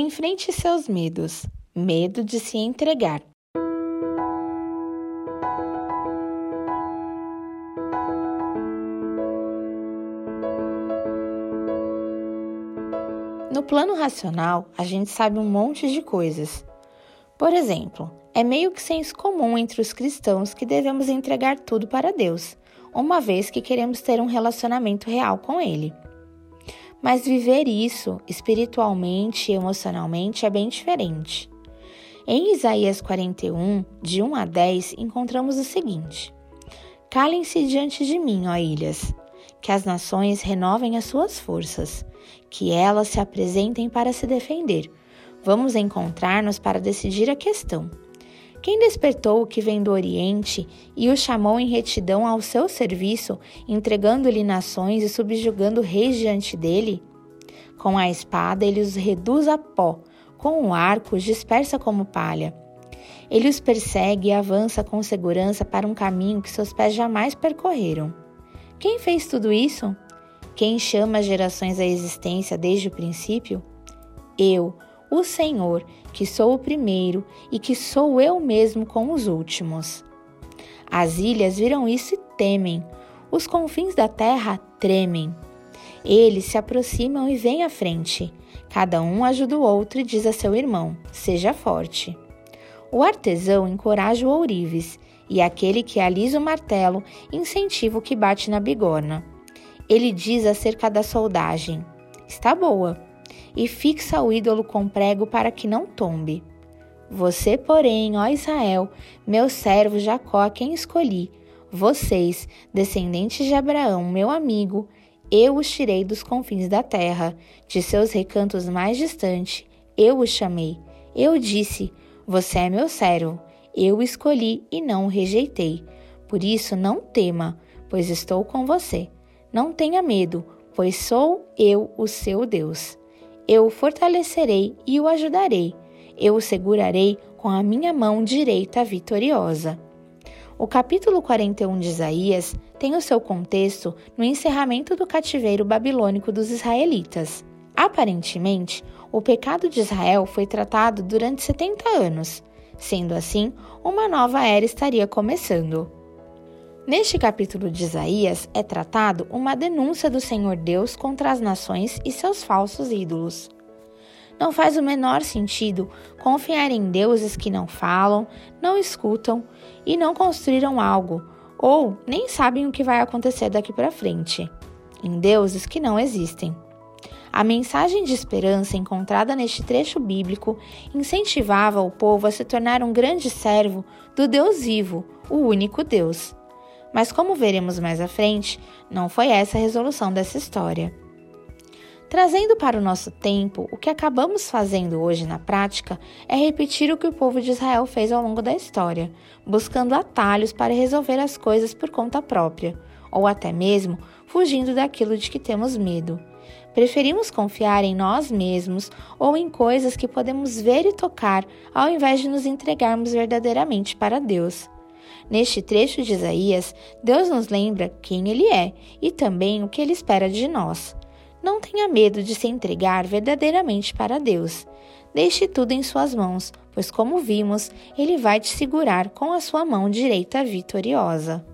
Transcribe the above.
Enfrente seus medos. Medo de se entregar. No plano racional, a gente sabe um monte de coisas. Por exemplo, é meio que senso comum entre os cristãos que devemos entregar tudo para Deus, uma vez que queremos ter um relacionamento real com Ele. Mas viver isso espiritualmente e emocionalmente é bem diferente. Em Isaías 41, de 1 a 10, encontramos o seguinte: Calem-se diante de mim, ó ilhas, que as nações renovem as suas forças que elas se apresentem para se defender. Vamos encontrar-nos para decidir a questão. Quem despertou o que vem do Oriente e o chamou em retidão ao seu serviço, entregando-lhe nações e subjugando reis diante dele? Com a espada ele os reduz a pó, com o arco os dispersa como palha. Ele os persegue e avança com segurança para um caminho que seus pés jamais percorreram. Quem fez tudo isso? Quem chama as gerações à existência desde o princípio? Eu, o Senhor, que sou o primeiro e que sou eu mesmo com os últimos. As ilhas viram isso e temem, os confins da terra tremem. Eles se aproximam e vêm à frente. Cada um ajuda o outro e diz a seu irmão: Seja forte. O artesão encoraja o ourives, e aquele que alisa o martelo incentiva o que bate na bigorna. Ele diz acerca da soldagem: Está boa, e fixa o ídolo com prego para que não tombe. Você, porém, ó Israel, meu servo Jacó, a quem escolhi, vocês, descendentes de Abraão, meu amigo, eu os tirei dos confins da terra, de seus recantos mais distantes, eu os chamei. Eu disse: Você é meu servo. Eu o escolhi e não o rejeitei. Por isso, não tema, pois estou com você. Não tenha medo, pois sou eu o seu Deus. Eu o fortalecerei e o ajudarei. Eu o segurarei com a minha mão direita vitoriosa. O capítulo 41 de Isaías tem o seu contexto no encerramento do cativeiro babilônico dos israelitas. Aparentemente, o pecado de Israel foi tratado durante 70 anos. Sendo assim, uma nova era estaria começando. Neste capítulo de Isaías é tratado uma denúncia do Senhor Deus contra as nações e seus falsos ídolos. Não faz o menor sentido confiar em deuses que não falam, não escutam e não construíram algo, ou nem sabem o que vai acontecer daqui para frente. Em deuses que não existem. A mensagem de esperança encontrada neste trecho bíblico incentivava o povo a se tornar um grande servo do Deus vivo, o único Deus. Mas, como veremos mais à frente, não foi essa a resolução dessa história. Trazendo para o nosso tempo, o que acabamos fazendo hoje na prática é repetir o que o povo de Israel fez ao longo da história, buscando atalhos para resolver as coisas por conta própria, ou até mesmo fugindo daquilo de que temos medo. Preferimos confiar em nós mesmos ou em coisas que podemos ver e tocar, ao invés de nos entregarmos verdadeiramente para Deus. Neste trecho de Isaías, Deus nos lembra quem Ele é e também o que Ele espera de nós. Não tenha medo de se entregar verdadeiramente para Deus. Deixe tudo em Suas mãos, pois, como vimos, Ele vai te segurar com a sua mão direita vitoriosa.